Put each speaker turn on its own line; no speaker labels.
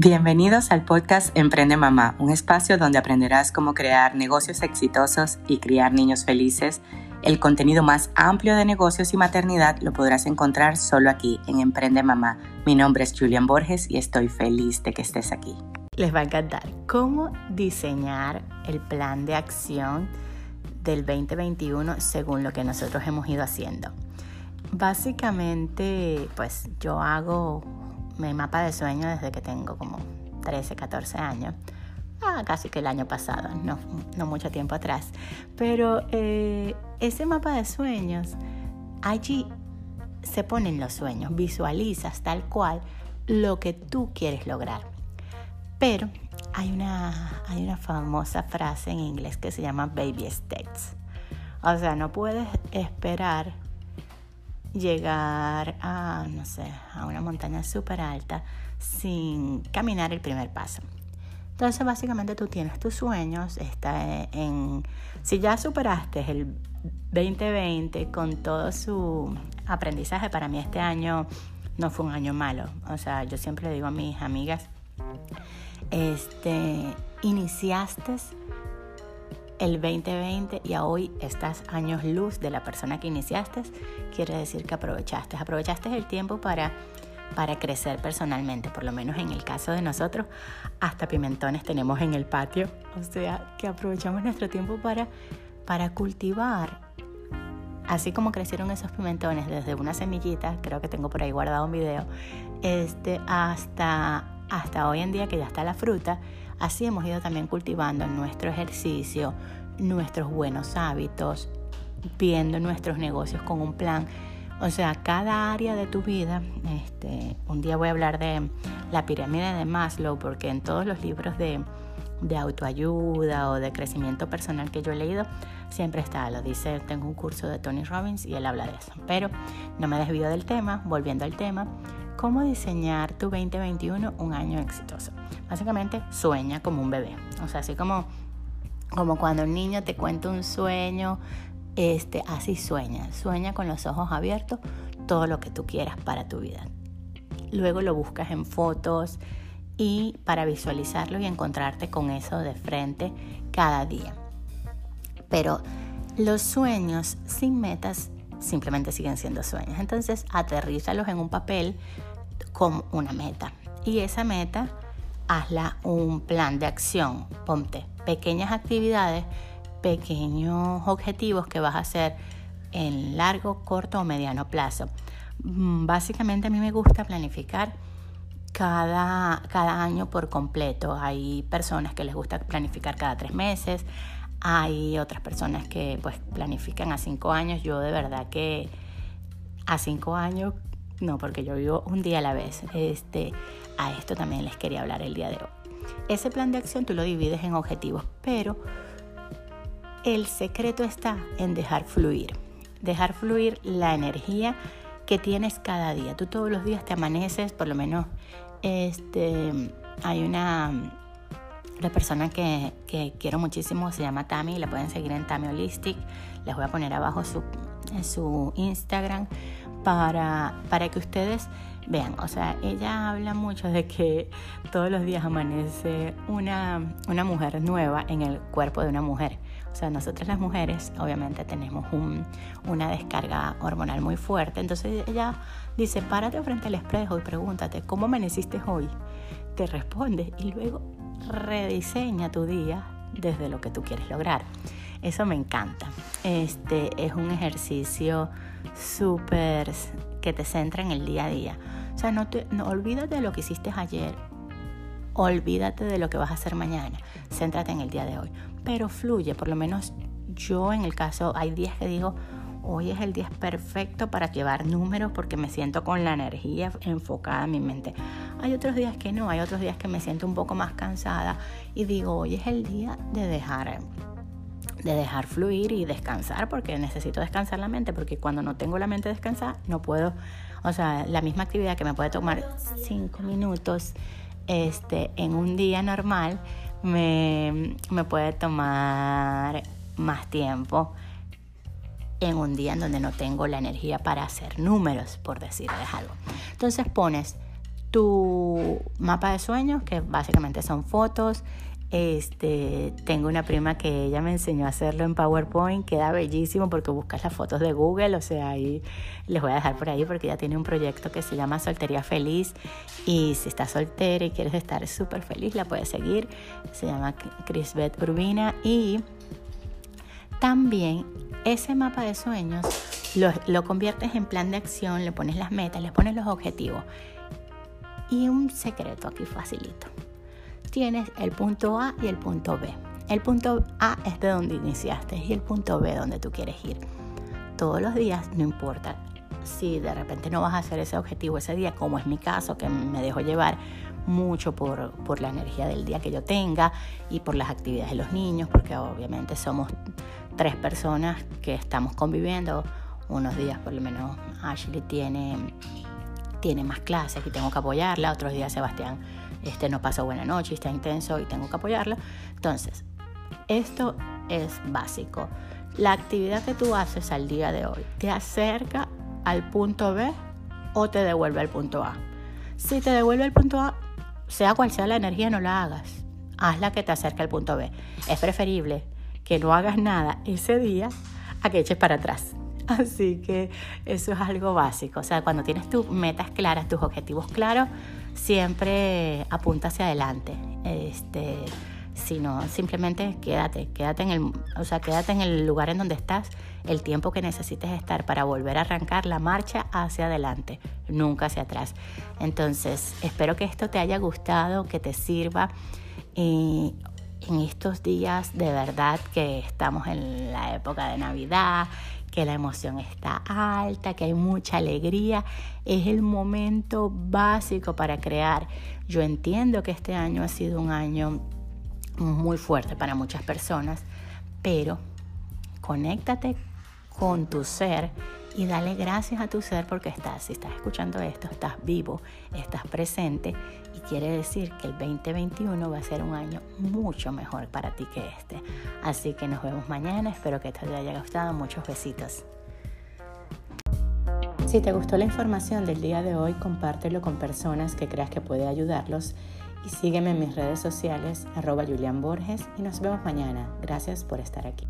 Bienvenidos al podcast Emprende Mamá, un espacio donde aprenderás cómo crear negocios exitosos y criar niños felices. El contenido más amplio de negocios y maternidad lo podrás encontrar solo aquí en Emprende Mamá. Mi nombre es Julian Borges y estoy feliz de que estés aquí.
Les va a encantar cómo diseñar el plan de acción del 2021 según lo que nosotros hemos ido haciendo. Básicamente, pues yo hago mi mapa de sueño desde que tengo como 13, 14 años. Ah, casi que el año pasado, no, no mucho tiempo atrás. Pero eh, ese mapa de sueños, allí se ponen los sueños, visualizas tal cual lo que tú quieres lograr. Pero hay una, hay una famosa frase en inglés que se llama baby steps. O sea, no puedes esperar llegar a, no sé, a una montaña súper alta sin caminar el primer paso. Entonces, básicamente tú tienes tus sueños, está en, si ya superaste el 2020 con todo su aprendizaje, para mí este año no fue un año malo. O sea, yo siempre le digo a mis amigas, este, iniciaste el 2020 y a hoy estás años luz de la persona que iniciaste, quiere decir que aprovechaste. Aprovechaste el tiempo para, para crecer personalmente, por lo menos en el caso de nosotros, hasta pimentones tenemos en el patio, o sea que aprovechamos nuestro tiempo para, para cultivar. Así como crecieron esos pimentones desde una semillita, creo que tengo por ahí guardado un video, este, hasta, hasta hoy en día que ya está la fruta, Así hemos ido también cultivando nuestro ejercicio, nuestros buenos hábitos, viendo nuestros negocios con un plan. O sea, cada área de tu vida, este, un día voy a hablar de la pirámide de Maslow, porque en todos los libros de, de autoayuda o de crecimiento personal que yo he leído, siempre está, lo dice, tengo un curso de Tony Robbins y él habla de eso. Pero no me desvío del tema, volviendo al tema, ¿cómo diseñar tu 2021 un año exitoso? Básicamente sueña como un bebé. O sea, así como, como cuando un niño te cuenta un sueño, este, así sueña. Sueña con los ojos abiertos todo lo que tú quieras para tu vida. Luego lo buscas en fotos y para visualizarlo y encontrarte con eso de frente cada día. Pero los sueños sin metas simplemente siguen siendo sueños. Entonces aterrízalos en un papel con una meta. Y esa meta hazla un plan de acción. Ponte pequeñas actividades, pequeños objetivos que vas a hacer en largo, corto o mediano plazo. Mm, básicamente a mí me gusta planificar cada, cada año por completo. Hay personas que les gusta planificar cada tres meses, hay otras personas que pues planifican a cinco años. Yo de verdad que a cinco años no, porque yo vivo un día a la vez. Este, a esto también les quería hablar el día de hoy. Ese plan de acción tú lo divides en objetivos, pero el secreto está en dejar fluir. Dejar fluir la energía que tienes cada día. Tú todos los días te amaneces, por lo menos este, hay una la persona que, quiero muchísimo se llama Tami, la pueden seguir en Tami Holistic. Les voy a poner abajo su, su Instagram para, para que ustedes vean. O sea, ella habla mucho de que todos los días amanece una, una mujer nueva en el cuerpo de una mujer. O sea, nosotras las mujeres obviamente tenemos un, una descarga hormonal muy fuerte. Entonces ella dice, párate frente al espejo y pregúntate, ¿cómo amaneciste hoy? Te responde y luego rediseña tu día desde lo que tú quieres lograr. Eso me encanta. Este es un ejercicio súper que te centra en el día a día. O sea, no, te, no olvídate de lo que hiciste ayer. Olvídate de lo que vas a hacer mañana. Céntrate en el día de hoy. Pero fluye, por lo menos yo en el caso, hay días que digo, hoy es el día perfecto para llevar números porque me siento con la energía enfocada en mi mente. Hay otros días que no, hay otros días que me siento un poco más cansada y digo, hoy es el día de dejar de dejar fluir y descansar porque necesito descansar la mente porque cuando no tengo la mente descansada no puedo, o sea, la misma actividad que me puede tomar cinco minutos este, en un día normal me, me puede tomar más tiempo en un día en donde no tengo la energía para hacer números, por decirles algo. Entonces pones tu mapa de sueños, que básicamente son fotos, este, tengo una prima que ella me enseñó a hacerlo en PowerPoint, queda bellísimo porque buscas las fotos de Google, o sea, ahí les voy a dejar por ahí porque ella tiene un proyecto que se llama Soltería Feliz y si estás soltera y quieres estar súper feliz, la puedes seguir, se llama Crisbeth Urbina y también ese mapa de sueños lo, lo conviertes en plan de acción, le pones las metas, le pones los objetivos y un secreto aquí facilito tienes el punto A y el punto B. El punto A es de donde iniciaste y el punto B donde tú quieres ir. Todos los días, no importa si de repente no vas a hacer ese objetivo ese día, como es mi caso, que me dejo llevar mucho por, por la energía del día que yo tenga y por las actividades de los niños, porque obviamente somos tres personas que estamos conviviendo. Unos días por lo menos Ashley tiene, tiene más clases y tengo que apoyarla, otros días Sebastián este no pasó buena noche, está intenso y tengo que apoyarlo. Entonces, esto es básico. La actividad que tú haces al día de hoy te acerca al punto B o te devuelve al punto A. Si te devuelve al punto A, sea cual sea la energía, no la hagas. Haz la que te acerque al punto B. Es preferible que no hagas nada ese día a que eches para atrás. Así que eso es algo básico. O sea, cuando tienes tus metas claras, tus objetivos claros, siempre apunta hacia adelante. Este, sino simplemente quédate, quédate en el, o sea, quédate en el lugar en donde estás, el tiempo que necesites estar para volver a arrancar la marcha hacia adelante, nunca hacia atrás. Entonces, espero que esto te haya gustado, que te sirva. En estos días de verdad que estamos en la época de Navidad, que la emoción está alta, que hay mucha alegría. Es el momento básico para crear. Yo entiendo que este año ha sido un año muy fuerte para muchas personas, pero conéctate con tu ser y dale gracias a tu ser porque estás, si estás escuchando esto, estás vivo, estás presente y quiere decir que el 2021 va a ser un año mucho mejor para ti que este. Así que nos vemos mañana, espero que te haya gustado, muchos besitos. Si te gustó la información del día de hoy, compártelo con personas que creas que puede ayudarlos y sígueme en mis redes sociales arroba Julian Borges y nos vemos mañana. Gracias por estar aquí.